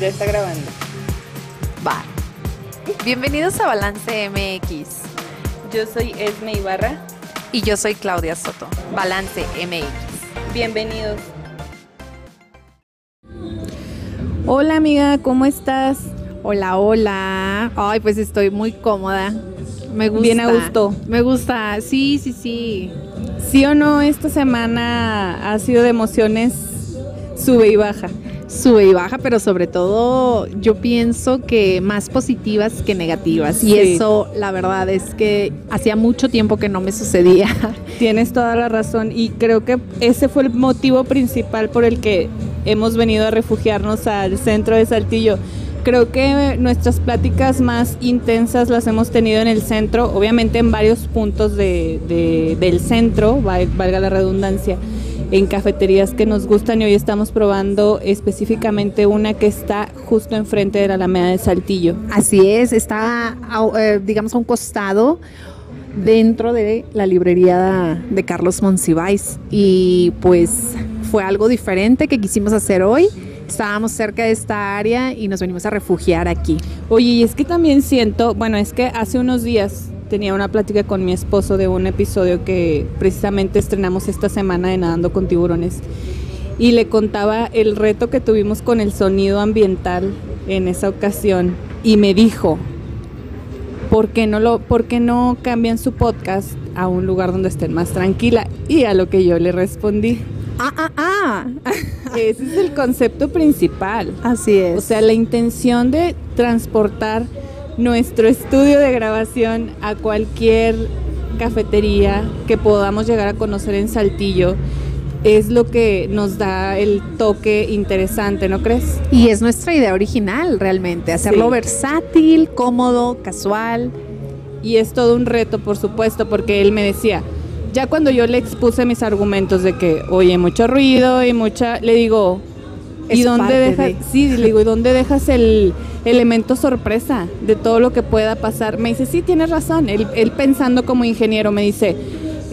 Ya está grabando. Va. Bienvenidos a Balance MX. Yo soy Esme Ibarra. Y yo soy Claudia Soto. Balance MX. Bienvenidos. Hola amiga, ¿cómo estás? Hola, hola. Ay, pues estoy muy cómoda. Me gusta. Bien a gusto. Me gusta. Sí, sí, sí. ¿Sí o no esta semana ha sido de emociones sube y baja? Sube y baja, pero sobre todo yo pienso que más positivas que negativas. Y eso, la verdad, es que hacía mucho tiempo que no me sucedía. Tienes toda la razón y creo que ese fue el motivo principal por el que hemos venido a refugiarnos al centro de Saltillo. Creo que nuestras pláticas más intensas las hemos tenido en el centro, obviamente en varios puntos de- de- del centro, val- valga la redundancia, en cafeterías que nos gustan y hoy estamos probando específicamente una que está justo enfrente de la Alameda de Saltillo. Así es, está, eh, digamos, a un costado dentro de la librería de Carlos Monsiváis. Y pues fue algo diferente que quisimos hacer hoy. Estábamos cerca de esta área y nos venimos a refugiar aquí. Oye, y es que también siento, bueno, es que hace unos días tenía una plática con mi esposo de un episodio que precisamente estrenamos esta semana de Nadando con Tiburones. Y le contaba el reto que tuvimos con el sonido ambiental en esa ocasión. Y me dijo, ¿por qué no, lo, por qué no cambian su podcast a un lugar donde estén más tranquila? Y a lo que yo le respondí, Ah, ah, ah. ese es el concepto principal. Así es. O sea, la intención de transportar nuestro estudio de grabación a cualquier cafetería que podamos llegar a conocer en Saltillo es lo que nos da el toque interesante, ¿no crees? y es nuestra idea original realmente, hacerlo Sí. versátil, cómodo, casual. Y es todo un reto, por supuesto, porque él me decía, ya cuando yo le expuse mis argumentos de que, oye, mucho ruido y mucha, le digo, ¿y dónde dejas? de- Sí, le digo, ¿y dónde dejas el elemento sorpresa de todo lo que pueda pasar? Me dice, sí, tienes razón. Él, él pensando como ingeniero me dice,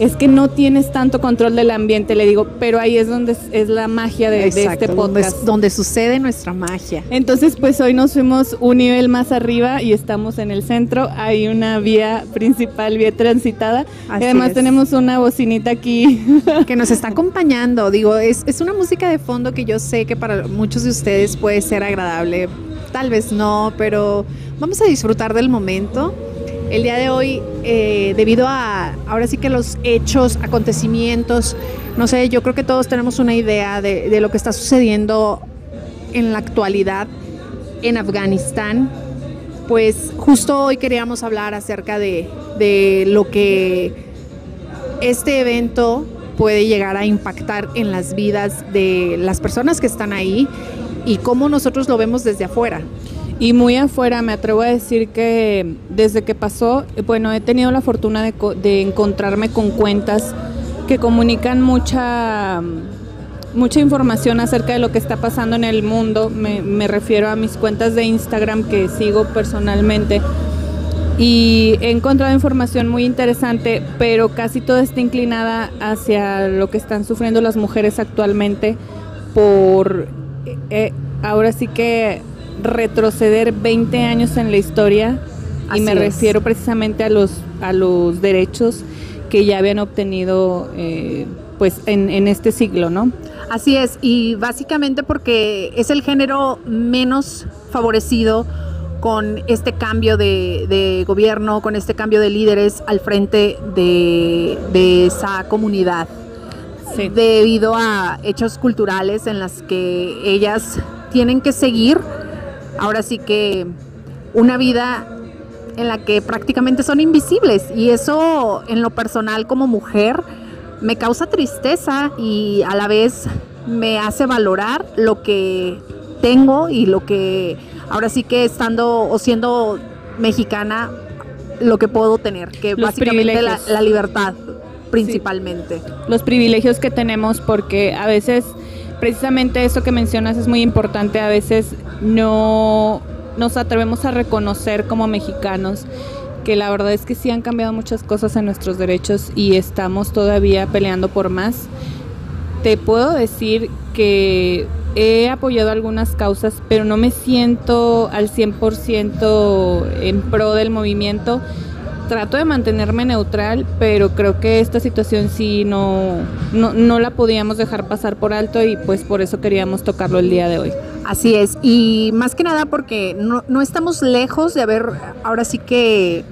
es que no tienes tanto control del ambiente. Le digo, pero ahí es donde es, la magia de, de Exacto, este donde, podcast. donde sucede nuestra magia. Entonces, pues hoy nos fuimos un nivel más arriba y estamos en el centro. Hay una vía principal, vía transitada. Así y además es. tenemos una bocinita aquí. que nos está acompañando. Digo, es, es una música de fondo que yo sé que para muchos de ustedes puede ser agradable. Tal vez no, pero vamos a disfrutar del momento. El día de hoy, eh, debido a ahora sí que los hechos, acontecimientos, no sé, yo creo que todos tenemos una idea de, lo que está sucediendo en la actualidad en Afganistán. Pues justo hoy queríamos hablar acerca de lo que este evento puede llegar a impactar en las vidas de las personas que están ahí y cómo nosotros lo vemos desde afuera. Y muy afuera, me atrevo a decir que desde que pasó, eh, bueno, he tenido la fortuna de, de encontrarme con cuentas que comunican mucha, mucha información acerca de lo que está pasando en el mundo. Me, me refiero a mis cuentas de Instagram que sigo personalmente. Y he encontrado información muy interesante, pero casi toda está inclinada hacia lo que están sufriendo las mujeres actualmente por eh, eh, ahora sí que retroceder 20 años en la historia Así y me es. refiero precisamente a los a los derechos que ya habían obtenido eh, pues en, en este siglo, ¿no? Así es, y básicamente porque es el género menos favorecido con este cambio de, de gobierno, con este cambio de líderes al frente de, de esa comunidad. Sí. debido a hechos culturales en las que ellas tienen que seguir, ahora sí que una vida en la que prácticamente son invisibles. Y eso en lo personal como mujer me causa tristeza y a la vez me hace valorar lo que tengo y lo que ahora sí que estando o siendo mexicana lo que puedo tener, que Los básicamente la libertad principalmente. los privilegios que tenemos porque a veces precisamente eso que mencionas es muy importante, a veces no nos atrevemos a reconocer como mexicanos que la verdad es que sí han cambiado muchas cosas en nuestros derechos y estamos todavía peleando por más. Te puedo decir que he apoyado algunas causas, pero no me siento al 100% en pro del movimiento. Trato de mantenerme neutral, pero creo que esta situación sí no, no, no la podíamos dejar pasar por alto y pues por eso queríamos tocarlo el día de hoy. Así es, y más que nada porque no, no estamos lejos de haber ahora sí que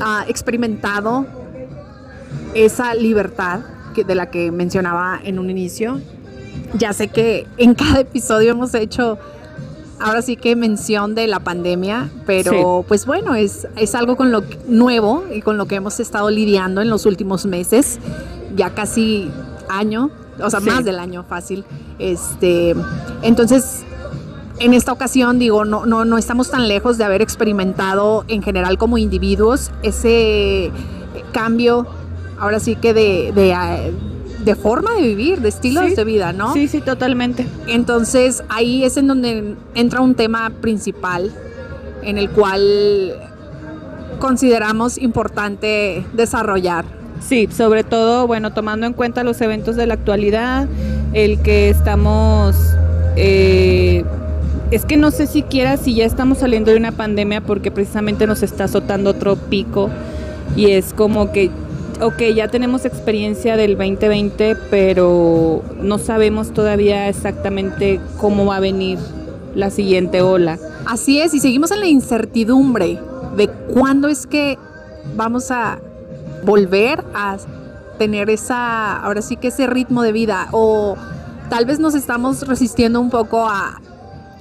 ah, experimentado esa libertad que, de la que mencionaba en un inicio. Ya sé que en cada episodio hemos hecho ahora sí que mención de la pandemia, pero pues bueno, es, es algo con lo nuevo y con lo que hemos estado lidiando en los últimos meses, ya casi año, o sea, Sí. más del año fácil. Este, entonces, en esta ocasión, digo, no, no, no estamos tan lejos de haber experimentado en general como individuos ese cambio, ahora sí que de, de, de forma de vivir, de estilos Sí. de vida, ¿no? Sí, sí, totalmente. Entonces ahí es en donde entra un tema principal en el cual consideramos importante desarrollar. Sí, sobre todo, bueno, tomando en cuenta los eventos de la actualidad, el que estamos, eh, es que no sé siquiera si ya estamos saliendo de una pandemia porque precisamente nos está azotando otro pico y es como que, ok, ya tenemos experiencia del 2020, pero no sabemos todavía exactamente cómo va a venir la siguiente ola. Así es, y seguimos en la incertidumbre de cuándo es que vamos a volver a tener esa, ahora sí que ese ritmo de vida, o tal vez nos estamos resistiendo un poco a,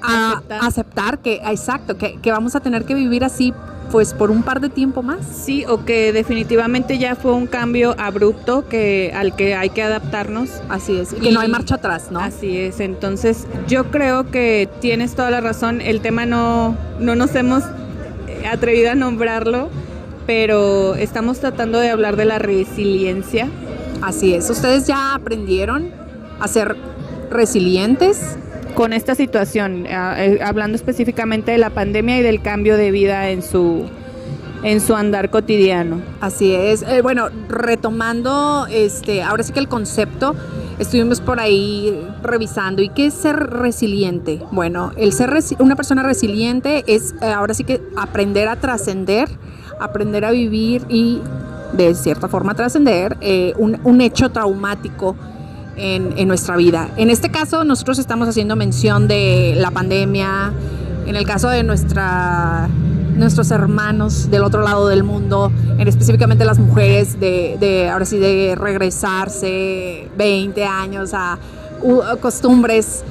a Aceptar. aceptar que, exacto, que, que vamos a tener que vivir así pues por un par de tiempo más. Sí, o que definitivamente ya fue un cambio abrupto que al que hay que adaptarnos. Así es, y que no hay marcha atrás, ¿no? Así es, entonces yo creo que tienes toda la razón, el tema no, no nos hemos eh, atrevido a nombrarlo, pero estamos tratando de hablar de la resiliencia. Así es. ¿Ustedes ya aprendieron a ser resilientes? Con esta situación, ah, eh, hablando específicamente de la pandemia y del cambio de vida en su, en su andar cotidiano. Así es. Eh, bueno, retomando, este, ahora sí que el concepto, estuvimos por ahí revisando. ¿Y qué es ser resiliente? Bueno, el ser una persona resiliente es eh, ahora sí que aprender a trascender, aprender a vivir y de cierta forma trascender eh, un, un hecho traumático en, en nuestra vida. En este caso, nosotros estamos haciendo mención de la pandemia, en el caso de nuestra, nuestros hermanos del otro lado del mundo, en específicamente las mujeres, de, de ahora sí, de regresarse 20 años a, costumbres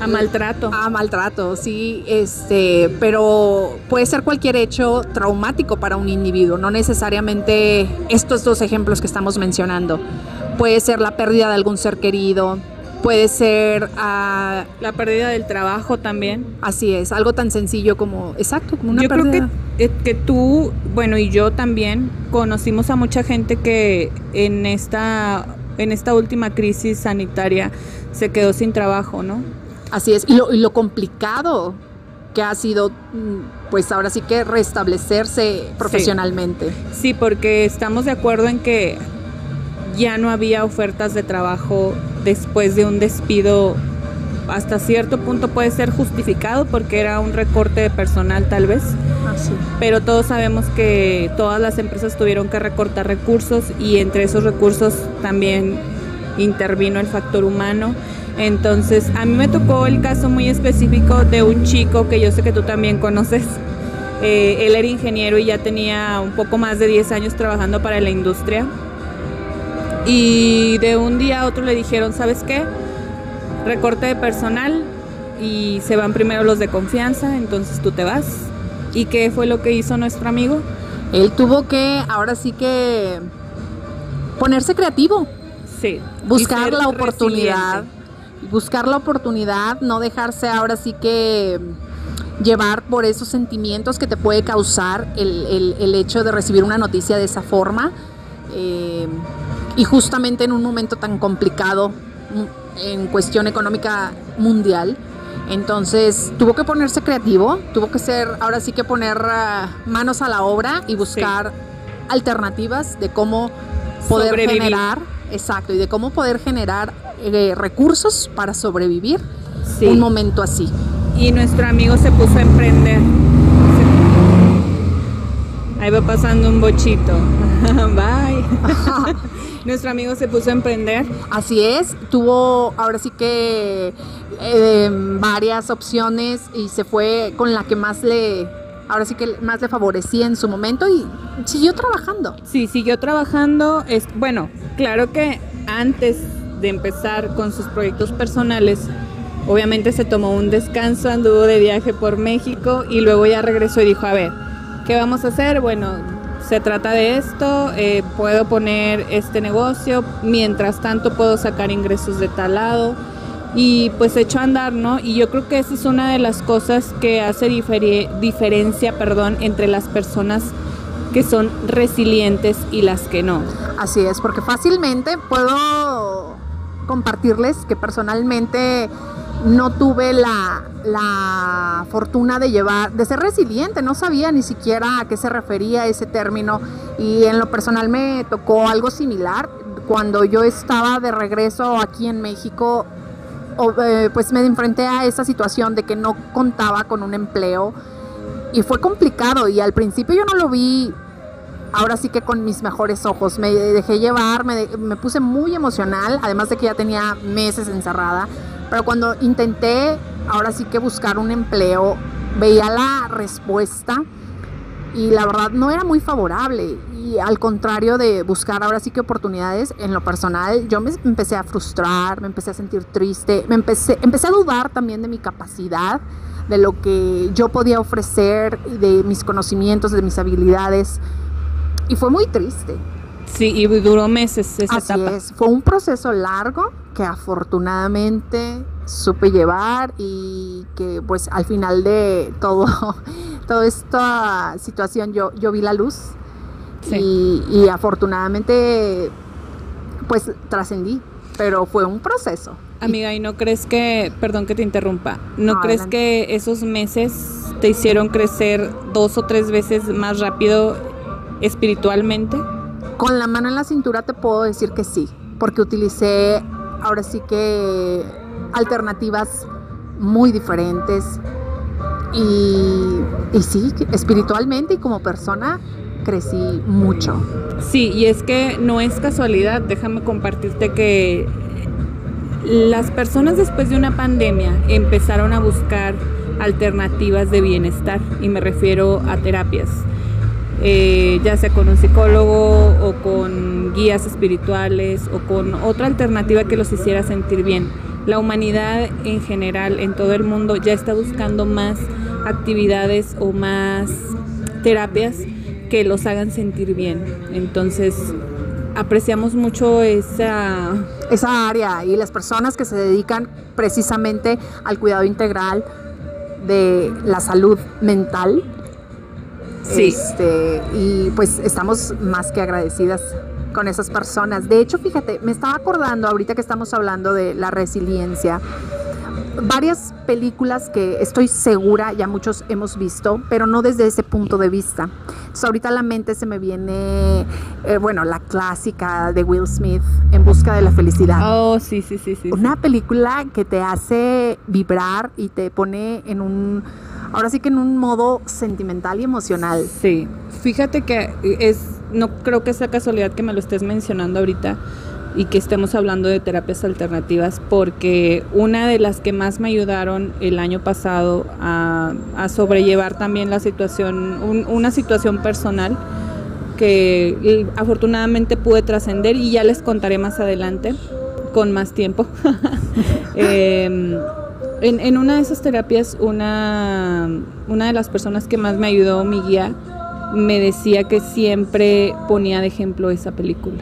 A maltrato. a maltrato, sí, este, pero puede ser cualquier hecho traumático para un individuo, no necesariamente estos dos ejemplos que estamos mencionando. Puede ser la pérdida de algún ser querido, puede ser, ah, La pérdida del trabajo también. así es, algo tan sencillo como, exacto, como una yo creo pérdida. que, eh, que tú, bueno, y yo también conocimos a mucha gente que en esta, en esta última crisis sanitaria se quedó sin trabajo, ¿no? Así es, y lo, y lo complicado que ha sido, mm, pues ahora sí que restablecerse profesionalmente. Sí, porque estamos de acuerdo en que ya no había ofertas de trabajo después de un despido. Hasta cierto punto puede ser justificado porque era un recorte de personal tal vez, pero todos sabemos que todas las empresas tuvieron que recortar recursos y entre esos recursos también intervino el factor humano. Entonces, a mí me tocó el caso muy específico de un chico que yo sé que tú también conoces. Eh, él era ingeniero y ya tenía un poco más de 10 años trabajando para la industria. Y de un día a otro le dijeron, ¿sabes qué? Recorte de personal y se van primero los de confianza, entonces tú te vas. ¿Y qué fue lo que hizo nuestro amigo? Él tuvo que, ahora sí que, ponerse creativo, Sí. buscar la oportunidad, resiliente. Buscar la oportunidad, no dejarse ahora sí que llevar por esos sentimientos que te puede causar el, el- el hecho de recibir una noticia de esa forma. eh, y justamente en un momento tan complicado mm, en cuestión económica mundial. Entonces tuvo que ponerse creativo, tuvo que ser, ahora sí que poner ah, manos a la obra y buscar alternativas de cómo poder Sobrevivir. generar, exacto, y de cómo poder generar eh, recursos para sobrevivir Sí. un momento así. Y nuestro amigo se puso a emprender. Ahí va pasando un bochito. Bye. nuestro amigo se puso a emprender. Así es, tuvo ahora sí que eh, varias opciones y se fue con la que más le, ahora sí que más le favorecía en su momento y siguió trabajando. Sí, siguió trabajando. Es, bueno, claro que antes de empezar con sus proyectos personales, obviamente se tomó un descanso, anduvo de viaje por México y luego ya regresó y dijo, a ver, ¿qué vamos a hacer? Bueno, se trata de esto, eh, puedo poner este negocio, mientras tanto puedo sacar ingresos de tal lado y pues echó a andar, ¿no? Y yo creo que esa es una de las cosas que hace diferencia, perdón, entre las personas que son resilientes y las que no. Así es, porque fácilmente puedo compartirles que personalmente no tuve la, la fortuna de llevar, de ser resiliente, no sabía ni siquiera a qué se refería ese término y en lo personal me tocó algo similar. Cuando yo estaba de regreso aquí en México, eh, pues me enfrenté a esa situación de que no contaba con un empleo y fue complicado y al principio yo no lo vi ahora sí que con mis mejores ojos. Me dejé llevar, me, puse muy emocional, además de que ya tenía meses encerrada. Pero cuando intenté, ahora sí que buscar un empleo, veía la respuesta y la verdad no era muy favorable. Y al contrario de buscar ahora sí que oportunidades, en lo personal yo me empecé a frustrar, me empecé a sentir triste, me empecé, empecé a dudar también de mi capacidad, de lo que yo podía ofrecer, de mis conocimientos, de mis habilidades. Y fue muy triste. Sí, y duró meses esa Así etapa. es, fue un proceso largo que afortunadamente supe llevar y que pues al final de todo, toda esta situación yo, yo vi la luz Sí. y, y afortunadamente pues trascendí, pero fue un proceso. Amiga, ¿y no crees que, perdón que te interrumpa, no, No, crees adelante. que esos meses te hicieron crecer dos o tres veces más rápido espiritualmente? Con la mano en la cintura te puedo decir que sí, porque utilicé ahora sí que alternativas muy diferentes y, y sí, espiritualmente y como persona crecí mucho. Sí, y es que no es casualidad, déjame compartirte que las personas después de una pandemia empezaron a buscar alternativas de bienestar y me refiero a terapias, eh, ya sea con un psicólogo o con guías espirituales o con otra alternativa que los hiciera sentir bien. La humanidad en general, en todo el mundo, ya está buscando más actividades o más terapias que los hagan sentir bien. Entonces, apreciamos mucho esa Esa área y las personas que se dedican precisamente al cuidado integral de la salud mental. Sí. Este, y pues estamos más que agradecidas con esas personas. De hecho, fíjate, me estaba acordando ahorita que estamos hablando de la resiliencia. Varias películas que estoy segura ya muchos hemos visto, pero no desde ese punto de vista. Entonces, ahorita a la mente se me viene, eh, bueno, la clásica de Will Smith, En busca de la felicidad. Oh, sí, sí, sí, sí. Una película que te hace vibrar y te pone en un, ahora sí que en un modo sentimental y emocional. Sí. Fíjate que es no creo que sea casualidad que me lo estés mencionando ahorita y que estemos hablando de terapias alternativas porque una de las que más me ayudaron el año pasado a, a sobrellevar también la situación, un- una situación personal que afortunadamente pude trascender y ya les contaré más adelante con más tiempo. Em, en, en una de esas terapias, una, una de las personas que más me ayudó, mi guía, me decía que siempre ponía de ejemplo esa película.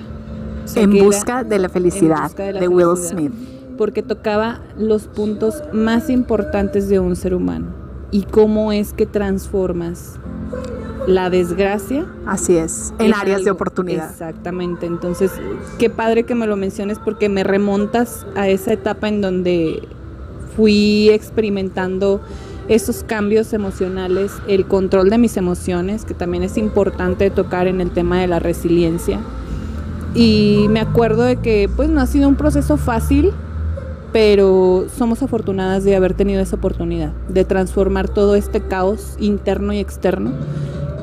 En busca de la felicidad de Will felicidad. Smith. porque tocaba los puntos más importantes de un ser humano y cómo es que transformas la desgracia Así es, en áreas de oportunidad. Exactamente, entonces qué padre que me lo menciones porque me remontas a esa etapa en donde fui experimentando esos cambios emocionales, el control de mis emociones, que también es importante tocar en el tema de la resiliencia. Y me acuerdo de que pues no ha sido un proceso fácil, pero somos afortunadas de haber tenido esa oportunidad de transformar todo este caos interno y externo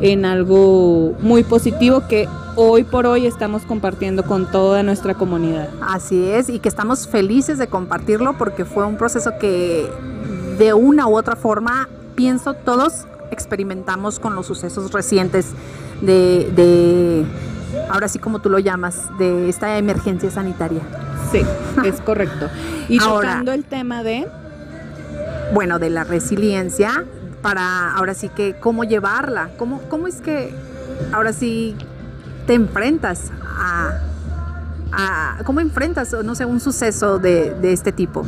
en algo muy positivo que hoy por hoy estamos compartiendo con toda nuestra comunidad. Así es, y que estamos felices de compartirlo porque fue un proceso que de una u otra forma, pienso, todos experimentamos con los sucesos recientes de, de ahora sí como tú lo llamas, de esta emergencia sanitaria. Sí, es correcto. Y ahora, tocando el tema de... Bueno, de la resiliencia, para ahora sí que cómo llevarla, cómo, cómo es que ahora sí te enfrentas a, a cómo enfrentas, no sé, un suceso de, de este tipo.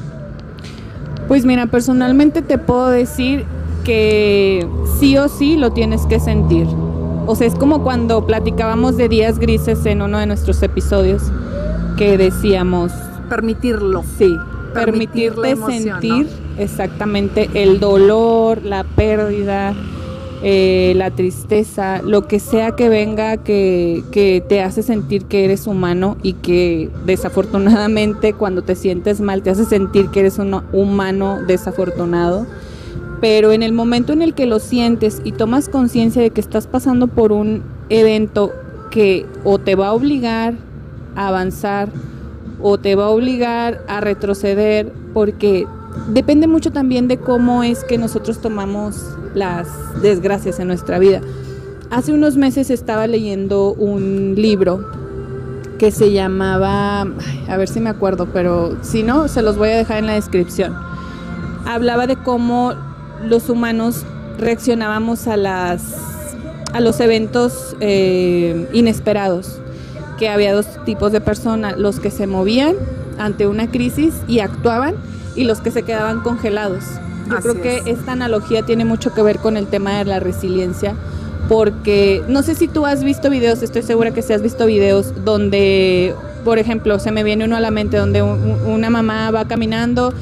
Pues mira, personalmente te puedo decir que sí o sí lo tienes que sentir. O sea, es como cuando platicábamos de días grises en uno de nuestros episodios que decíamos... Permitirlo. Sí, permitirte sentir exactamente el dolor, la pérdida, eh, la tristeza, lo que sea que venga que, que, te hace sentir que eres humano y que desafortunadamente cuando te sientes mal te hace sentir que eres un humano desafortunado. Pero en el momento en el que lo sientes y tomas conciencia de que estás pasando por un evento que o te va a obligar a avanzar o te va a obligar a retroceder porque depende mucho también de cómo es que nosotros tomamos las desgracias en nuestra vida. Hace unos meses estaba leyendo un libro que se llamaba, a ver si me acuerdo, pero si no, se los voy a dejar en la descripción. Hablaba de cómo los humanos reaccionábamos a las a los eventos eh, inesperados, que había dos tipos de personas, los que se movían ante una crisis y actuaban y los que se quedaban congelados. Yo creo que esta analogía tiene mucho que ver con el tema de la resiliencia, porque no sé si tú has visto videos, estoy segura que sí has visto videos donde, por ejemplo, se me viene uno a la mente donde una mamá va caminando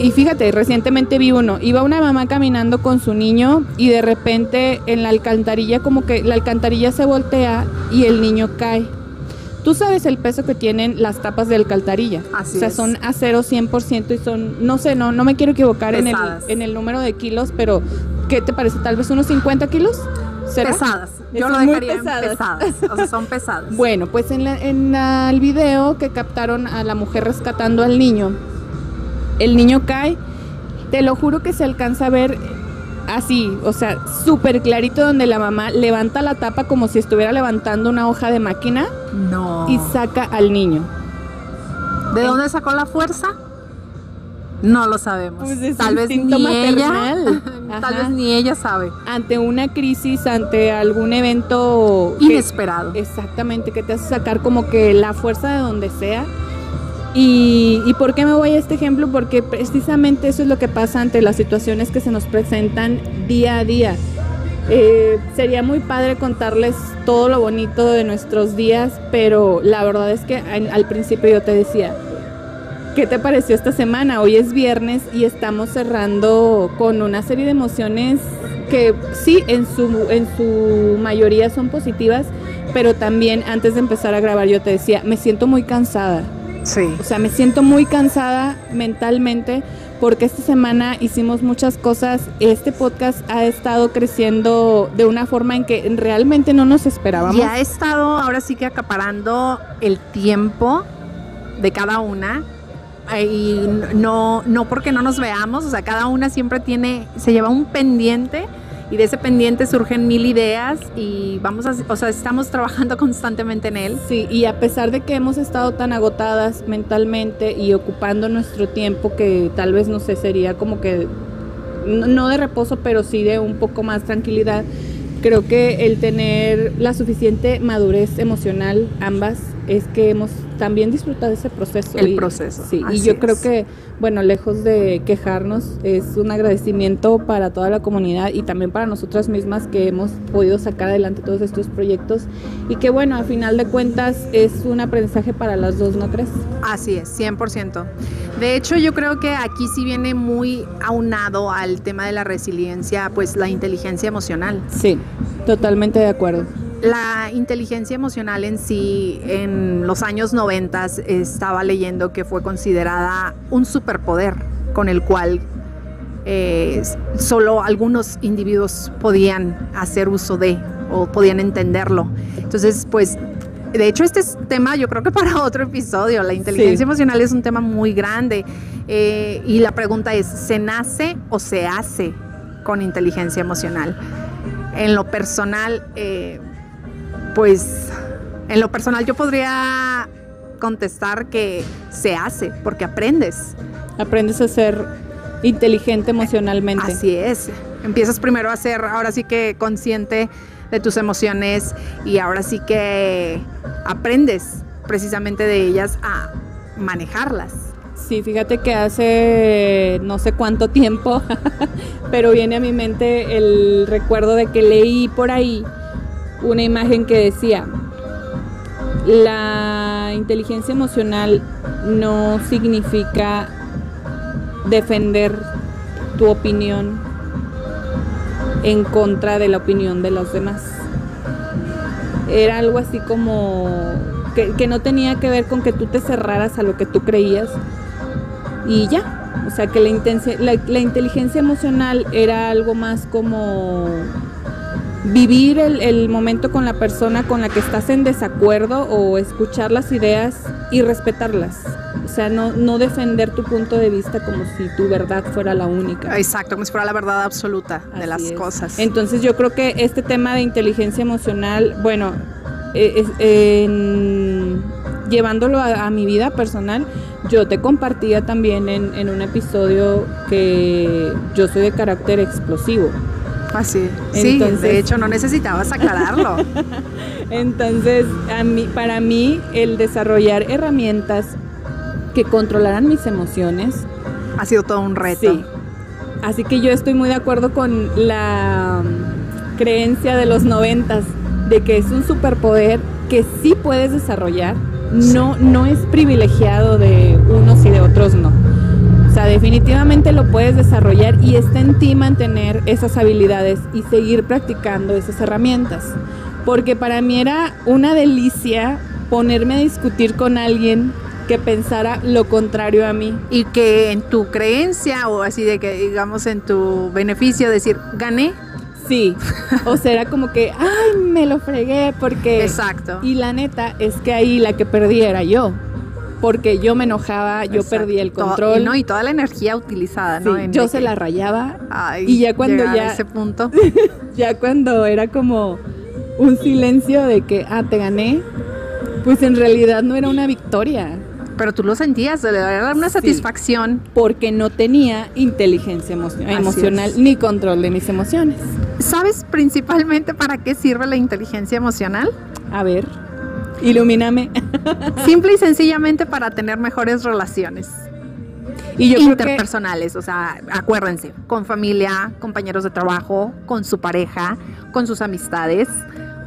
y fíjate, recientemente vi uno, iba una mamá caminando con su niño y de repente en la alcantarilla como que la alcantarilla se voltea y el niño cae Tú sabes el peso que tienen las tapas de alcantarilla. Así o sea, son acero 100% y son, no sé, no, no me quiero equivocar en el, en el número de kilos, pero ¿qué te parece? ¿Tal vez unos 50 kilos? Pesadas. Yo lo dejaría pesadas. pesadas. O sea, son pesadas. bueno, pues en, en el video que captaron a la mujer rescatando al niño, el niño cae. Te lo juro que se alcanza a ver así, o sea, súper clarito donde la mamá levanta la tapa como si estuviera levantando una hoja de máquina. No. Y saca al niño. ¿De dónde sacó la fuerza? No lo sabemos. Pues tal vez ni ella, tal vez ni ella sabe. Ante una crisis, ante algún evento inesperado. exactamente, que te hace sacar como que la fuerza de donde sea y, por qué me voy a este ejemplo? Porque precisamente eso es lo que pasa ante las situaciones que se nos presentan día a día. Eh, sería muy padre contarles todo lo bonito de nuestros días, pero la verdad es que al principio yo te decía, ¿qué te pareció esta semana? Hoy es viernes y estamos cerrando con una serie de emociones que sí, en su, en su mayoría son positivas, pero también antes de empezar a grabar yo te decía, me siento muy cansada Sí. O sea, me siento muy cansada mentalmente porque esta semana hicimos muchas cosas. Este podcast ha estado creciendo de una forma en que realmente no nos esperábamos. Y ha estado ahora sí que acaparando el tiempo de cada una. Eh, y no, no porque no nos veamos, o sea, cada una siempre tiene, se lleva un pendiente y de ese pendiente surgen mil ideas y vamos a, o sea, estamos trabajando constantemente en él. Sí, y a pesar de que hemos estado tan agotadas mentalmente y ocupando nuestro tiempo que tal vez no sé, sería como que no de reposo, pero sí de un poco más tranquilidad, creo que el tener la suficiente madurez emocional ambas es que hemos también disfrutado ese proceso. El proceso. Sí, y yo creo que, bueno, lejos de quejarnos, es un agradecimiento para toda la comunidad y también para nosotras mismas que hemos podido sacar adelante todos estos proyectos y que, bueno, a final de cuentas es un aprendizaje para las dos, ¿no crees? Así es, 100%. De hecho, yo creo que aquí sí viene muy aunado al tema de la resiliencia, pues la inteligencia emocional. Sí, totalmente de acuerdo la inteligencia emocional en sí, en los años 90 estaba leyendo que fue considerada un superpoder con el cual eh, solo algunos individuos podían hacer uso de o podían entenderlo. Entonces, pues, de hecho, este es tema yo creo que para otro episodio. La inteligencia Sí. emocional es un tema muy grande eh, y la pregunta es, ¿se nace o se hace con inteligencia emocional? En lo personal, eh, pues, en lo personal yo podría contestar que se hace porque aprendes. Aprendes a ser inteligente emocionalmente. Así es. Empiezas primero a ser, ahora sí que consciente de tus emociones y ahora sí que aprendes precisamente de ellas a manejarlas. Sí, fíjate que hace no sé cuánto tiempo, pero viene a mi mente el recuerdo de que leí por ahí una imagen que decía, la inteligencia emocional no significa defender tu opinión en contra de la opinión de los demás. Era algo así como que, no tenía que ver con que tú te cerraras a lo que tú creías y ya. O sea, que la, la inteligencia emocional era algo más como vivir el, el momento con la persona con la que estás en desacuerdo o escuchar las ideas y respetarlas. O sea, no, no defender tu punto de vista como si tu verdad fuera la única. Exacto, como si fuera la verdad absoluta de Así las es. cosas. Entonces yo creo que este tema de inteligencia emocional, bueno, eh, en- llevándolo a, a mi vida personal, yo te compartía también en, en un episodio que yo soy de carácter explosivo. Así. Sí, Entonces- de hecho no necesitabas aclararlo. Entonces, a mí, para mí, el desarrollar herramientas que controlaran mis emociones, ha sido todo un reto. Sí. Así que yo estoy muy de acuerdo con la mm, creencia de los noventas de que es un superpoder que sí puedes desarrollar. No, no es privilegiado de unos y de otros no. Sea, definitivamente lo puedes desarrollar y está en ti mantener esas habilidades y seguir practicando esas herramientas. Porque para mí era una delicia ponerme a discutir con alguien que pensara lo contrario a mí. Y que en tu creencia o así de que digamos en tu beneficio decir, gané. Sí, o sea, era como que, ay, me lo fregué porque... Exacto. Y la neta es que ahí la que perdí era yo, porque yo me enojaba, yo Exacto. perdí el control, y no, y toda la energía utilizada, ¿no? sí, En yo se que, la rayaba, ay, y ya cuando llegar a ya- ese punto. ya cuando era como un silencio de que, ah, te gané, pues en realidad no era una victoria, Pero tú lo sentías, era una Sí. satisfacción. porque no tenía inteligencia emo- emocional es. ni control de mis emociones. ¿Sabes principalmente para qué sirve la inteligencia emocional? A ver, ilumíname. Simple y sencillamente para tener mejores relaciones y yo que interpersonales. O sea, acuérdense, con familia, compañeros de trabajo, con su pareja, con sus amistades.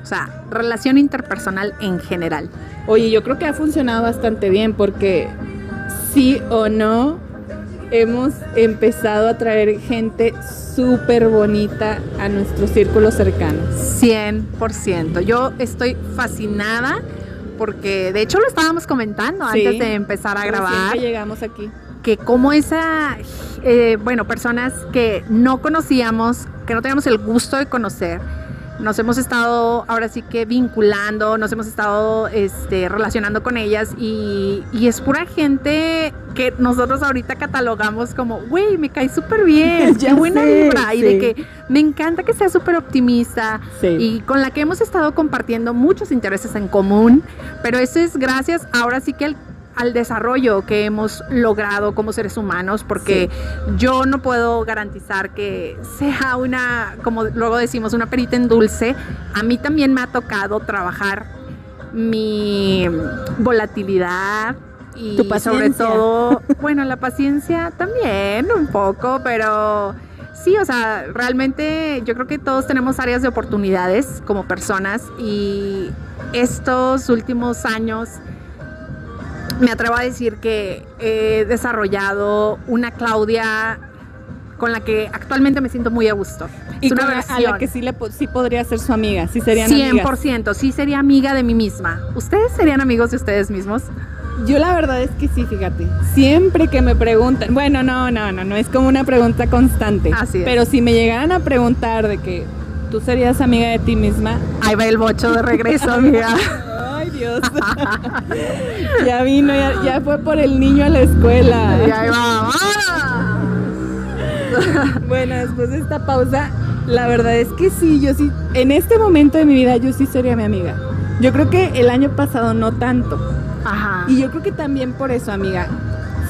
O sea, relación interpersonal en general. Oye, yo creo que ha funcionado bastante bien porque sí o no hemos empezado a traer gente súper bonita a nuestro círculo cercano. 100%. Yo estoy fascinada porque de hecho lo estábamos comentando Sí. antes de empezar a grabar. que llegamos aquí. que como esa, eh, bueno, personas que no conocíamos, que no teníamos el gusto de conocer, nos hemos estado ahora sí que vinculando, nos hemos estado este, relacionando con ellas y, y es pura gente que nosotros ahorita catalogamos como, güey, me cae súper bien, qué buena vibra y de que me encanta que sea súper optimista, Sí. y con la que hemos estado compartiendo muchos intereses en común, pero eso es gracias ahora sí que al, al desarrollo que hemos logrado como seres humanos, porque yo no puedo garantizar que sea una, como luego decimos, una perita en dulce. A mí también me ha tocado trabajar mi volatilidad y Tu sobre todo, bueno, la paciencia también un poco, pero sí, o sea, realmente yo creo que todos tenemos áreas de oportunidades como personas y estos últimos años me atrevo a decir que he desarrollado una Claudia con la que actualmente me siento muy a gusto. Y es una la- a versión. la que sí, le, sí podría ser su amiga, sí serían 100%, amigas. sí sería amiga de mí misma. ¿Ustedes serían amigos de ustedes mismos? Yo la verdad es que sí, fíjate. Siempre que me preguntan, bueno, no, no, no, no es como una pregunta constante. Así es. Pero si me llegaran a preguntar de que tú serías amiga de ti misma, Ahí va el bocho de regreso, amiga. ay Dios. ya vino, ya, ya fue por el niño a la escuela. Y ahí va. Bueno, después de esta pausa, la verdad es que sí, yo sí, en este momento de mi vida yo sí sería mi amiga. Yo creo que el año pasado no tanto. Ajá. Y yo creo que también por eso, amiga,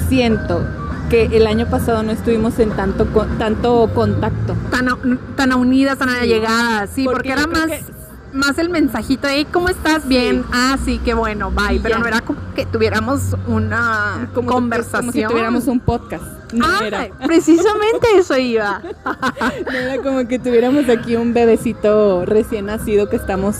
siento que el año pasado no estuvimos en tanto, tanto contacto. tan, tan unidas, tan allegadas, sí, porque, Porque era más, que- más el mensajito de, "Hey, ¿cómo estás? Bien, ah, sí, qué bueno, bye, pero ya. no era como que tuviéramos una Como conversación. Como si tuviéramos un podcast. No Ah, era. precisamente eso iba. No era como que tuviéramos aquí un bebecito recién nacido que estamos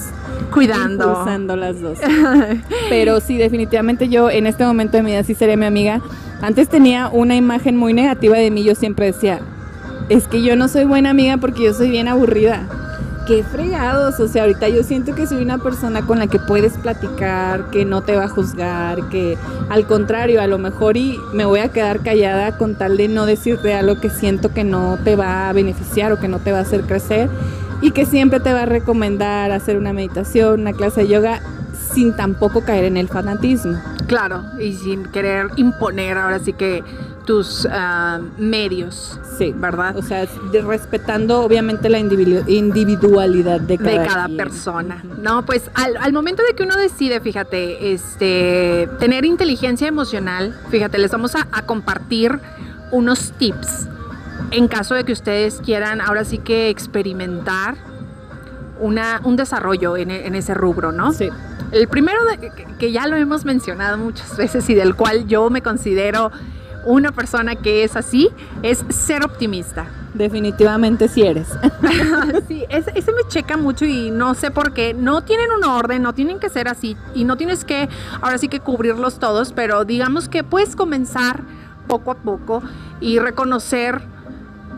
Cuidando. impulsando las dos. Pero sí, definitivamente yo en este momento de mi vida sí sería mi amiga. Antes tenía una imagen muy negativa de mí. Yo siempre decía, es que yo no soy buena amiga porque yo soy bien aburrida. Qué fregados, o sea, ahorita yo siento que soy una persona con la que puedes platicar, que no te va a juzgar, que al contrario, a lo mejor y me voy a quedar callada con tal de no decirte algo que siento que no te va a beneficiar o que no te va a hacer crecer y que siempre te va a recomendar hacer una meditación, una clase de yoga sin tampoco caer en el fanatismo. Claro, y sin querer imponer ahora sí que tus ah, medios, Sí, ¿verdad? O sea, de- respetando obviamente la individu- individualidad de cada, de cada persona. No, pues al, al momento de que uno decide, fíjate, este, tener inteligencia emocional, fíjate, les vamos a, a compartir unos tips en caso de que ustedes quieran ahora sí que experimentar una, un desarrollo en, en ese rubro, ¿no? Sí. El primero de- que, que ya lo hemos mencionado muchas veces y del cual yo me considero una persona que es así, es ser optimista. Definitivamente sí eres. Sí, ese, ese me checa mucho y no sé por qué. No tienen un orden, no tienen que ser así y no tienes que, ahora sí que cubrirlos todos, pero digamos que puedes comenzar poco a poco y reconocer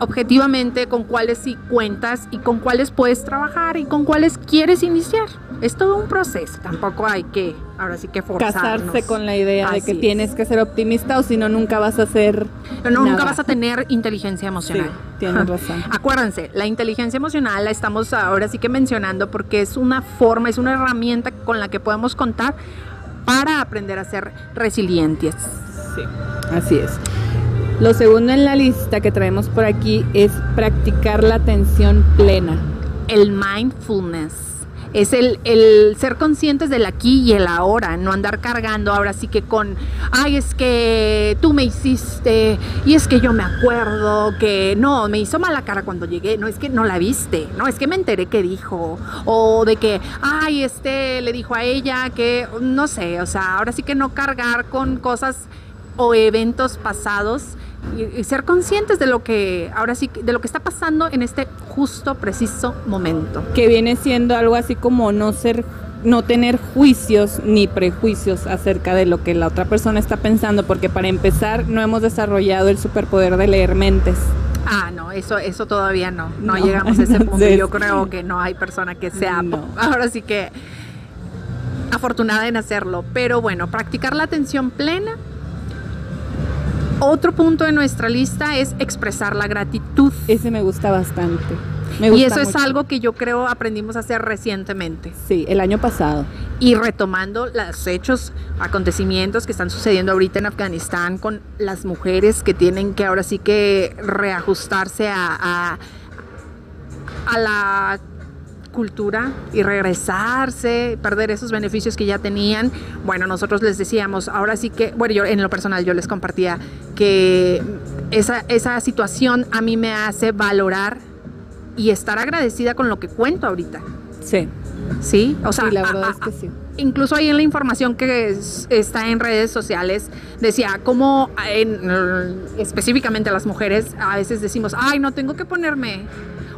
objetivamente con cuáles sí cuentas y con cuáles puedes trabajar y con cuáles quieres iniciar. Es todo un proceso, tampoco hay que, ahora sí que forzarnos. Casarse con la idea de que es. tienes que ser optimista o si no nunca vas a ser Pero no, nunca vas a tener inteligencia Sí, emocional. tienes razón. Acuérdense, la inteligencia emocional la estamos ahora sí que mencionando porque es una forma, es una herramienta con la que podemos contar para aprender a ser resilientes. Sí, así es. Lo segundo en la lista que traemos por aquí es practicar la atención plena. El mindfulness. Es el, el ser conscientes del aquí y el ahora, no andar cargando ahora sí que con, ay, es que tú me hiciste, y es que yo me acuerdo que no, me hizo mala cara cuando llegué, no es que no la viste, no, es que me enteré que dijo, o de que, ay, este le dijo a ella que, no sé, o sea, ahora sí que no cargar con cosas o eventos pasados y, ser conscientes de lo que ahora sí de lo que está pasando en este justo preciso momento. que viene siendo algo así como no ser no tener juicios ni prejuicios acerca de lo que la otra persona está pensando, porque para empezar no hemos desarrollado el superpoder de leer mentes. Ah, no, eso eso todavía no. No, No, llegamos a ese punto. entonces- Yo creo que no hay persona que sea No. ahora sí que afortunada en hacerlo, pero bueno, practicar la atención plena Otro punto de nuestra lista es expresar la gratitud. Ese me gusta bastante. Me Y gusta eso es algo que yo creo aprendimos a hacer recientemente. Sí, el año pasado. Y retomando los hechos, acontecimientos que están sucediendo ahorita en Afganistán con las mujeres que tienen que ahora sí que reajustarse a, a, a la cultura y regresarse, perder esos beneficios que ya tenían. Bueno, nosotros les decíamos, ahora sí que, bueno, yo en lo personal yo les compartía que esa, esa situación a mí me hace valorar y estar agradecida con lo que cuento ahorita. Sí, Sí, o sea, sí, la a- verdad a- es que sí. incluso ahí en la información que es- está en redes sociales decía cómo en, específicamente las mujeres a veces decimos, ay, no tengo que ponerme.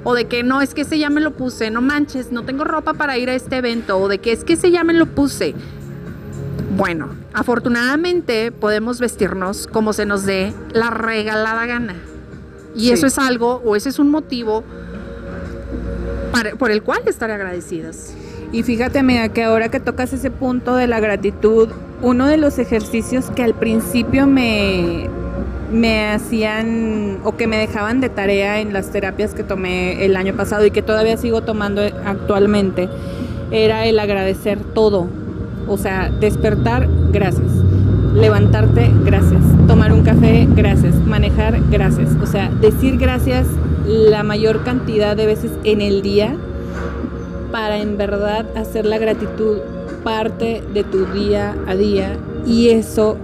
O de que no, es que ese ya me lo puse, no manches, no tengo ropa para ir a este evento. O de que es que ese ya me lo puse. Bueno, afortunadamente podemos vestirnos como se nos dé la regalada gana. Y Sí. eso es algo, o ese es un motivo para- por el cual estar agradecidas. Y fíjate, amiga, que ahora que tocas ese punto de la gratitud, uno de los ejercicios que al principio me, me hacían o que me dejaban de tarea en las terapias que tomé el año pasado y que todavía sigo tomando actualmente, era el agradecer todo. O sea, despertar, gracias. Levantarte, gracias. Tomar un café, gracias. Manejar, gracias. O sea, decir gracias la mayor cantidad de veces en el día para en verdad hacer la gratitud parte de tu día a día y eso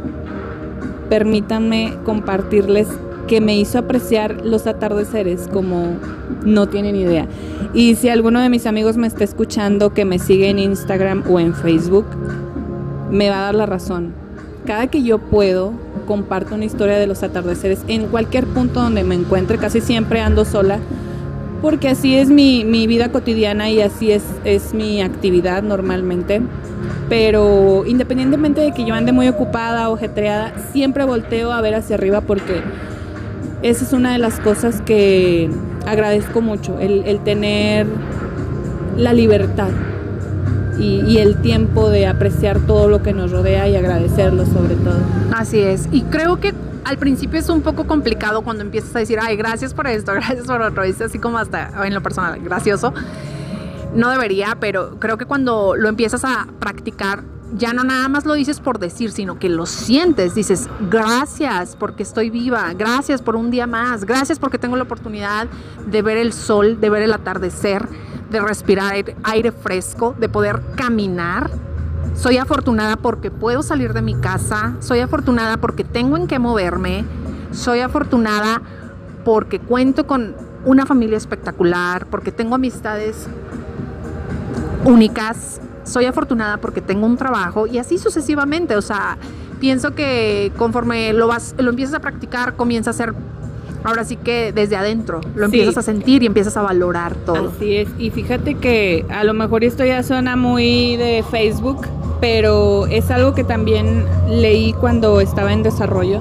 permítanme compartirles que me hizo apreciar los atardeceres como no tienen idea. Y si alguno de mis amigos me está escuchando que me sigue en Instagram o en Facebook, me va a dar la razón. Cada que yo puedo, comparto una historia de los atardeceres en cualquier punto donde me encuentre, casi siempre ando sola, porque así es mi, mi vida cotidiana y así es, es mi actividad normalmente. Pero independientemente de que yo ande muy ocupada o ajetreada, siempre volteo a ver hacia arriba porque esa es una de las cosas que agradezco mucho, el, el tener la libertad y, y el tiempo de apreciar todo lo que nos rodea y agradecerlo sobre todo. Así es. Y creo que al principio es un poco complicado cuando empiezas a decir, ay, gracias por esto, gracias por otro. Es así como hasta en lo personal, gracioso. No debería, pero creo que cuando lo empiezas a practicar, ya no nada más lo dices por decir, sino que lo sientes. Dices, gracias porque estoy viva, gracias por un día más, gracias porque tengo la oportunidad de ver el sol, de ver el atardecer, de respirar aire, aire fresco, de poder caminar. Soy afortunada porque puedo salir de mi casa, soy afortunada porque tengo en qué moverme, soy afortunada porque cuento con una familia espectacular, porque tengo amistades únicas, soy afortunada porque tengo un trabajo y así sucesivamente, o sea, pienso que conforme lo vas lo empiezas a practicar, comienza a ser ahora sí que desde adentro, lo Sí. empiezas a sentir y empiezas a valorar todo. Así es, y fíjate que a lo mejor esto ya suena muy de Facebook, pero es algo que también leí cuando estaba en desarrollo,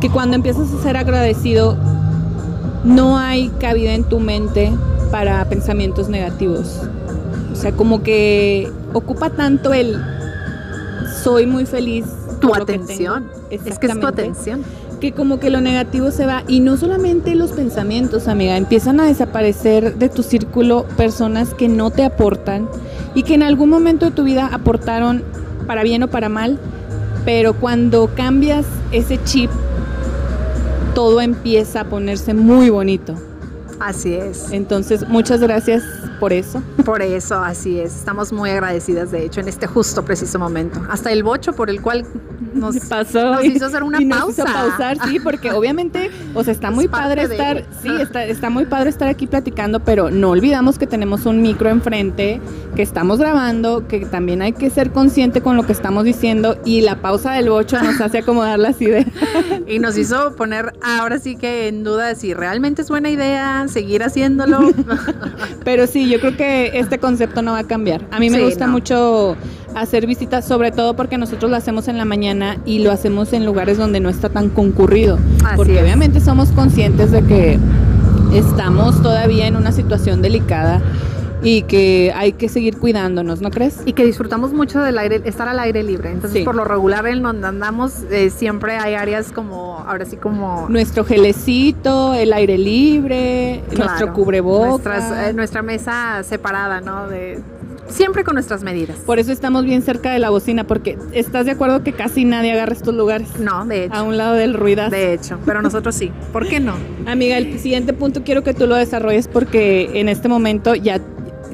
que cuando empiezas a ser agradecido, no hay cabida en tu mente para pensamientos negativos. O sea, como que ocupa tanto el soy muy feliz. Tu atención, tengo". es que es tu atención. Que como que lo negativo se va y no solamente los pensamientos, amiga, empiezan a desaparecer de tu círculo personas que no te aportan y que en algún momento de tu vida aportaron para bien o para mal, pero cuando cambias ese chip todo empieza a ponerse muy bonito. Así es. Entonces, muchas gracias por eso. Por eso, así es. Estamos muy agradecidas, de hecho, en este justo preciso momento. Hasta el bocho por el cual nos pasó nos hizo hacer una y nos hizo pausa. pausar, sí, porque obviamente, o sea, está Es muy padre de- estar, sí, está, está muy padre estar aquí platicando, pero no olvidamos que tenemos un micro enfrente, que estamos grabando, que también hay que ser consciente con lo que estamos diciendo y la pausa del bocho nos hace acomodar las ideas. Y nos hizo poner ahora sí que en duda si realmente es buena idea seguir haciéndolo. Pero sí, yo creo que este concepto no va a cambiar. A mí me Sí, gusta no. mucho hacer visitas, sobre todo porque nosotros lo hacemos en la mañana y lo hacemos en lugares donde no está tan concurrido. Así porque es. obviamente somos conscientes de que estamos todavía en una situación delicada y que hay que seguir cuidándonos, ¿no crees? y que disfrutamos mucho del aire, estar al aire libre. Entonces, Sí. por lo regular en donde andamos, eh, siempre hay áreas como, ahora sí como... Nuestro gelecito, el aire libre, Claro, nuestro cubrebocas. nuestras, eh, nuestra mesa separada, ¿no? De, siempre con nuestras medidas. Por eso estamos bien cerca de la bocina, porque estás de acuerdo que casi nadie agarra estos lugares. No, de hecho. A un lado del ruidazo. De hecho, pero nosotros sí. ¿Por qué no? Amiga, el siguiente punto quiero que tú lo desarrolles porque en este momento ya,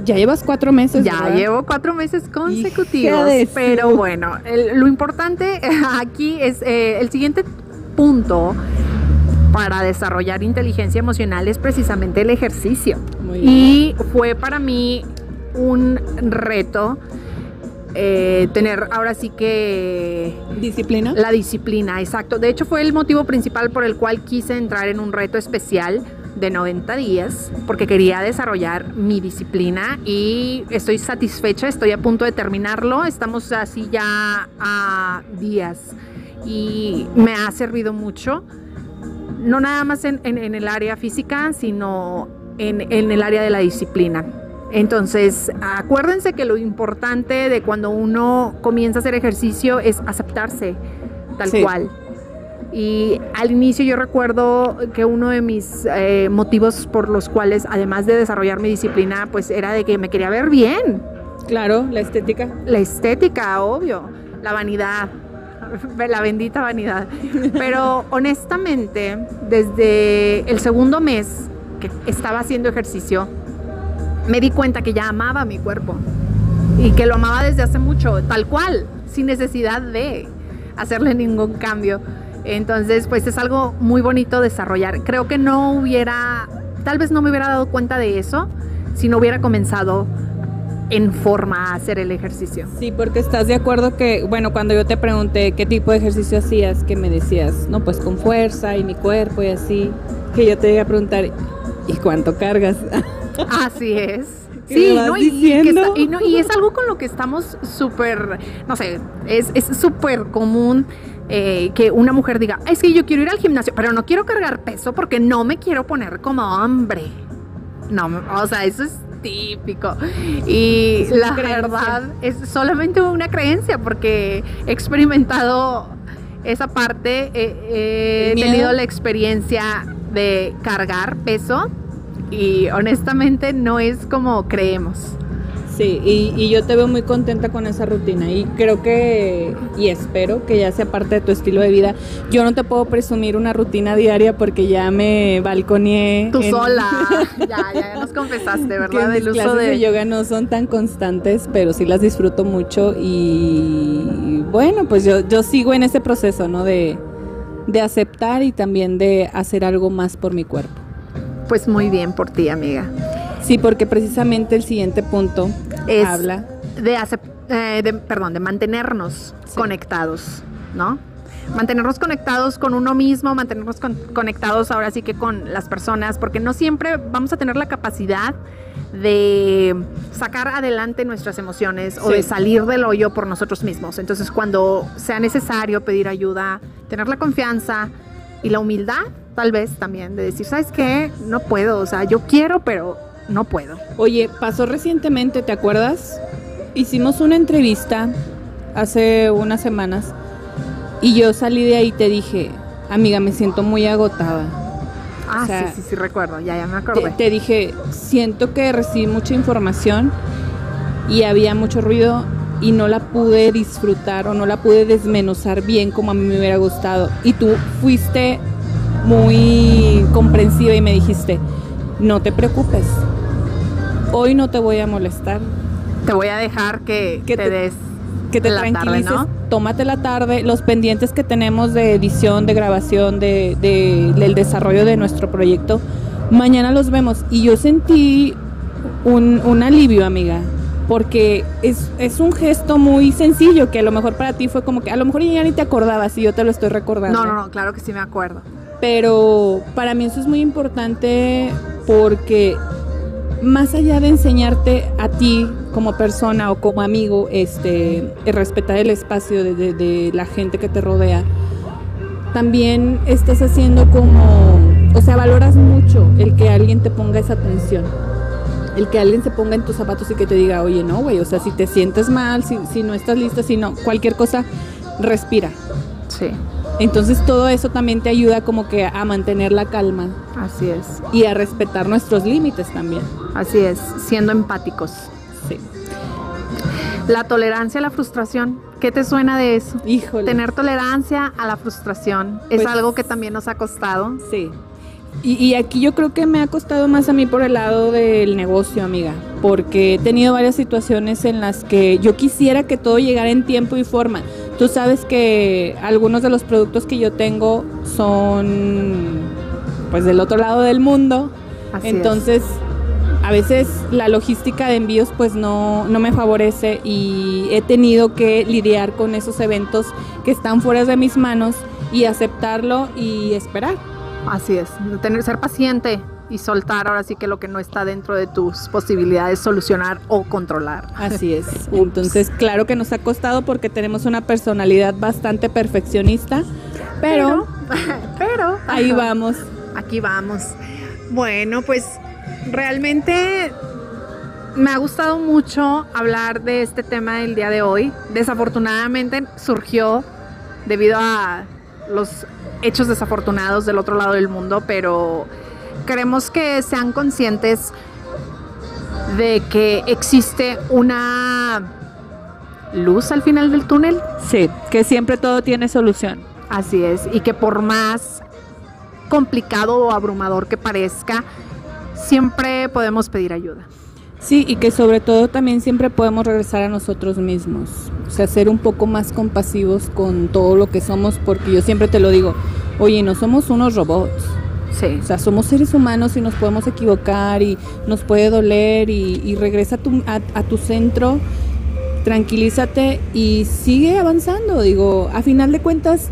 ya llevas cuatro meses. Ya ¿verdad? llevo cuatro meses consecutivos, pero bueno, el- lo importante aquí es eh, el siguiente punto para desarrollar inteligencia emocional es precisamente el ejercicio. Muy bien. Y fue para mí un reto eh, tener ahora sí que ¿Disciplina? la disciplina, exacto. De hecho, fue el motivo principal por el cual quise entrar en un reto especial de 90 días, porque quería desarrollar mi disciplina y estoy satisfecha, estoy a punto de terminarlo. Estamos así ya a días y me ha servido mucho no nada más en, en- en el área física, sino en, en el área de la disciplina. Entonces, acuérdense que lo importante de cuando uno comienza a hacer ejercicio es aceptarse tal Sí. cual. Y al inicio yo recuerdo que uno de mis eh, motivos por los cuales, además de desarrollar mi disciplina, pues era de que me quería ver bien. Claro, la estética. La estética, obvio. La vanidad. La bendita vanidad. Pero honestamente, desde el segundo mes que estaba haciendo ejercicio, me di cuenta que ya amaba mi cuerpo. Y que lo amaba desde hace mucho, tal cual, sin necesidad de hacerle ningún cambio. Entonces, pues es algo muy bonito desarrollar. Creo que no hubiera, tal vez no me hubiera dado cuenta de eso si no hubiera comenzado en forma a hacer el ejercicio. Sí, porque estás de acuerdo que, bueno, cuando yo te pregunté qué tipo de ejercicio hacías, que me decías, no, pues con fuerza y mi cuerpo y así, que yo te iba a preguntar, ¿y cuánto cargas? Así es. ¿Qué Sí, ¿no? Y, y está- y no- y es algo con lo que estamos súper, no sé, es es súper común eh, que una mujer diga, es que yo quiero ir al gimnasio, pero no quiero cargar peso porque no me quiero poner como hombre. No, o sea, eso es típico. Y Es la creencia. verdad es solamente una creencia porque he experimentado esa parte, eh, he ¿El miedo? tenido la experiencia de cargar peso y honestamente no es como creemos. Sí, y, y yo te veo muy contenta con esa rutina y creo que, y espero que ya sea parte de tu estilo de vida. Yo no te puedo presumir una rutina diaria porque ya me balconeé. Tú en- sola, ya, ya nos confesaste, que ¿verdad? mis El uso clases de... de... yoga no son tan constantes, pero sí las disfruto mucho y bueno, pues yo, yo sigo en ese proceso, ¿no? De, de aceptar y también de hacer algo más por mi cuerpo. Pues muy bien por ti, amiga. Sí, porque precisamente el siguiente punto Es habla. de, eh, de- perdón, de mantenernos Sí. conectados, ¿no? Mantenernos conectados con uno mismo, mantenernos con- conectados ahora sí que con las personas, porque no siempre vamos a tener la capacidad de sacar adelante nuestras emociones o de salir del hoyo por nosotros mismos. Entonces, cuando sea necesario pedir ayuda, tener la confianza y la humildad, tal vez también, de decir, ¿sabes qué? No puedo, o sea, yo quiero, pero no puedo. Oye, pasó recientemente, ¿te acuerdas? Hicimos una entrevista hace unas semanas y yo salí de ahí y te dije, amiga, me siento muy agotada. Ah, O sea, sí, sí, sí, recuerdo, ya, ya me Te, acordé. te dije, siento que recibí mucha información y había mucho ruido y no la pude disfrutar o no la pude desmenuzar bien como a mí me hubiera gustado. Y tú fuiste muy comprensiva y me dijiste, no te preocupes, hoy no te voy a molestar, Te voy a dejar que, Que te, te- des. que te tarde, tranquilices, ¿no? tómate la tarde, los pendientes que tenemos de edición, de grabación, de, de- del desarrollo de nuestro proyecto, mañana los vemos. Y yo sentí un, un alivio, amiga, porque es, es un gesto muy sencillo que a lo mejor para ti fue como que a lo mejor ya ni te acordabas y yo te lo estoy recordando. No, no, no, claro que sí me acuerdo. Pero para mí eso es muy importante porque más allá de enseñarte a ti como persona o como amigo, este, el respetar el espacio de, de- la gente que te rodea, también estás haciendo como, o sea, valoras mucho el que alguien te ponga esa atención. El que alguien se ponga en tus zapatos y que te diga, oye, no, güey, o sea, si te sientes mal, si, si no estás lista, si no, cualquier cosa, respira. Sí, Entonces todo eso también te ayuda como que a mantener la calma así es. y a respetar nuestros límites también. Así es, siendo empáticos. Sí. La tolerancia a la frustración. ¿Qué te suena de eso? Híjole. Tener tolerancia a la frustración es Pues- algo que también nos ha costado. Sí. Y, y aquí yo creo que me ha costado más a mí por el lado del negocio, amiga, porque he tenido varias situaciones en las que yo quisiera que todo llegara en tiempo y forma. Tú sabes que algunos de los productos que yo tengo son pues del otro lado del mundo, Así es. Entonces, a veces la logística de envíos pues no, no me favorece y he tenido que lidiar con esos eventos que están fuera de mis manos y aceptarlo y esperar. Así es, tener, ser paciente y soltar ahora sí que lo que no está dentro de tus posibilidades solucionar o controlar. Así es. Entonces, claro que nos ha costado porque tenemos una personalidad bastante perfeccionista, Pero, pero ahí ajá, vamos. Aquí vamos. Bueno, pues realmente me ha gustado mucho hablar de este tema del día de hoy. Desafortunadamente surgió debido a los hechos desafortunados del otro lado del mundo, pero queremos que sean conscientes de que existe una luz al final del túnel. Sí, que siempre todo tiene solución. Así es, y que por más complicado o abrumador que parezca, siempre podemos pedir ayuda. Sí, y que sobre todo también siempre podemos regresar a nosotros mismos. O sea, ser un poco más compasivos con todo lo que somos, porque yo siempre te lo digo, oye, no somos unos robots. O sea, somos seres humanos y nos podemos equivocar y nos puede doler y, regresa a tu, a tu centro, tranquilízate y sigue avanzando. Digo, a final de cuentas,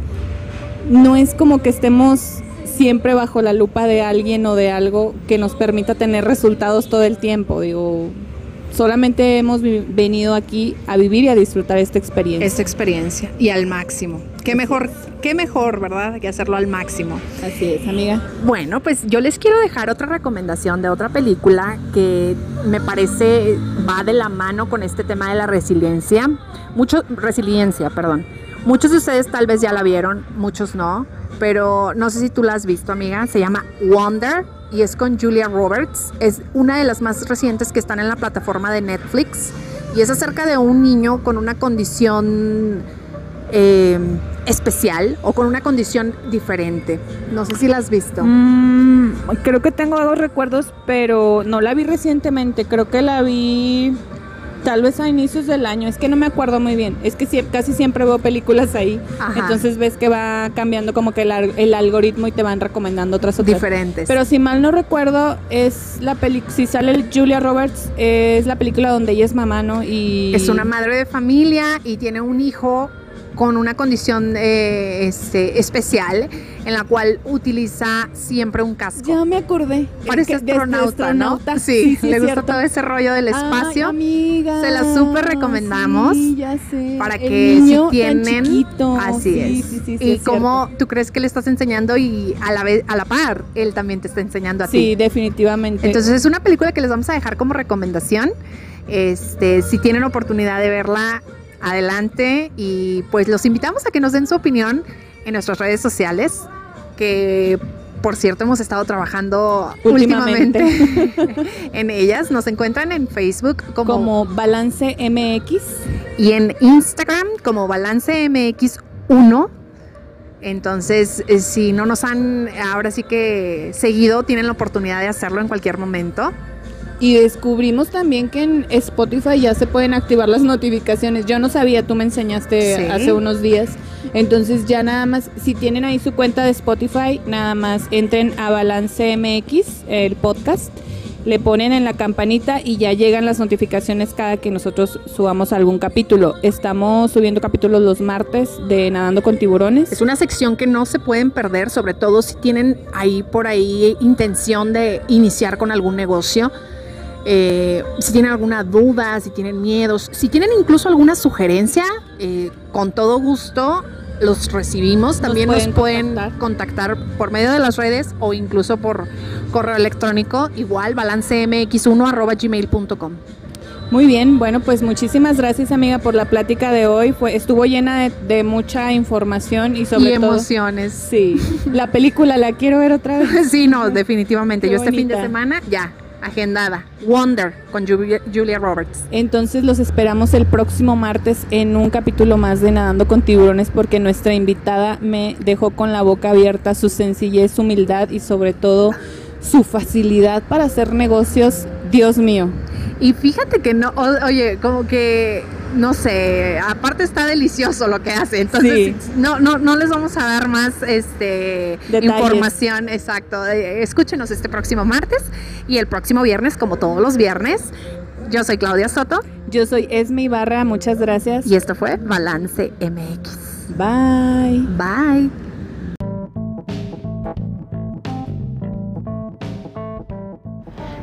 no es como que estemos siempre bajo la lupa de alguien o de algo que nos permita tener resultados todo el tiempo. Digo, solamente hemos venido aquí a vivir y a disfrutar esta experiencia. Esta experiencia y al máximo. Qué mejor, qué mejor, ¿verdad? Que hacerlo al máximo. Así es, amiga. Bueno, pues yo les quiero dejar otra recomendación de otra película que me parece va de la mano con este tema de la resiliencia. Mucho, resiliencia, perdón. Muchos de ustedes tal vez ya la vieron, muchos no, pero no sé si tú la has visto, amiga. Se llama Wonder y es con Julia Roberts. Es una de las más recientes que están en la plataforma de Netflix y es acerca de un niño con una condición eh, especial o con una condición diferente. No sé si la has visto. Mm, creo que tengo algunos recuerdos, pero no la vi recientemente. Creo que la vi tal vez a inicios del año. Es que no me acuerdo muy bien. Es que casi siempre veo películas ahí. Ajá. Entonces ves que va cambiando como que el, algoritmo y te van recomendando otras otras. diferentes. Pero si mal no recuerdo, es la película, si sale el Julia Roberts, es la película donde ella es mamá, ¿no? Y es una madre de familia y tiene un hijo con una condición eh, este, especial en la cual utiliza siempre un casco. Ya me acordé. Parece Que- astronauta, astronauta. ¿no? Sí, sí, le gusta cierto. todo ese rollo del Ay, espacio. amiga. Se la súper recomendamos Sí, ya sé. para que si tienen chiquito. así Sí, es sí, sí, sí, y cómo tú crees que le estás enseñando y a la vez a la par él también te está enseñando a cierto. Sí, ti definitivamente. entonces es una película que les vamos a dejar como recomendación este si tienen oportunidad de verla adelante y pues los invitamos a que nos den su opinión en nuestras redes sociales que por cierto hemos estado trabajando Últimamente. últimamente, en ellas nos encuentran en Facebook como como Balance MX. y en Instagram como Balance MX1. Entonces, eh, si no nos han ahora sí que seguido, tienen la oportunidad de hacerlo en cualquier momento. Y descubrimos también que en Spotify ya se pueden activar las notificaciones. Yo no sabía, tú me enseñaste Sí. hace unos días. Entonces ya nada más, si tienen ahí su cuenta de Spotify, nada más entren a Balance MX, el podcast, le ponen en la campanita y ya llegan las notificaciones cada que nosotros subamos algún capítulo. Estamos subiendo capítulos los martes de Nadando con Tiburones. Es una sección que no se pueden perder, sobre todo si tienen ahí por ahí intención de iniciar con algún negocio. Eh, si tienen alguna duda, si tienen miedos, si tienen incluso alguna sugerencia, eh, con todo gusto los recibimos. También nos pueden pueden contactar. contactar. por medio de las redes o incluso por correo electrónico, igual balancemx1 Muy bien, bueno, pues muchísimas gracias amiga por la plática de hoy. Fue, estuvo llena de, de mucha información y sobre y todo... emociones. Sí, la película la quiero ver otra vez. Sí, no, definitivamente. Qué Yo este fin de semana ya, agendada. Wonder con Julia, Roberts. Entonces los esperamos el próximo martes en un capítulo más de Nadando con Tiburones porque nuestra invitada me dejó con la boca abierta su sencillez, humildad y sobre todo su facilidad para hacer negocios. Dios mío. Y fíjate que no, oye, como que, no sé, aparte está delicioso lo que hace, entonces Sí. no, no, no les vamos a dar más este Detalles. información, exacto. Eh, Escúchenos este próximo martes y el próximo viernes, como todos los viernes. Yo soy Claudia Soto Yo soy Esme Ibarra, muchas gracias. y esto fue Balance MX. Bye. Bye.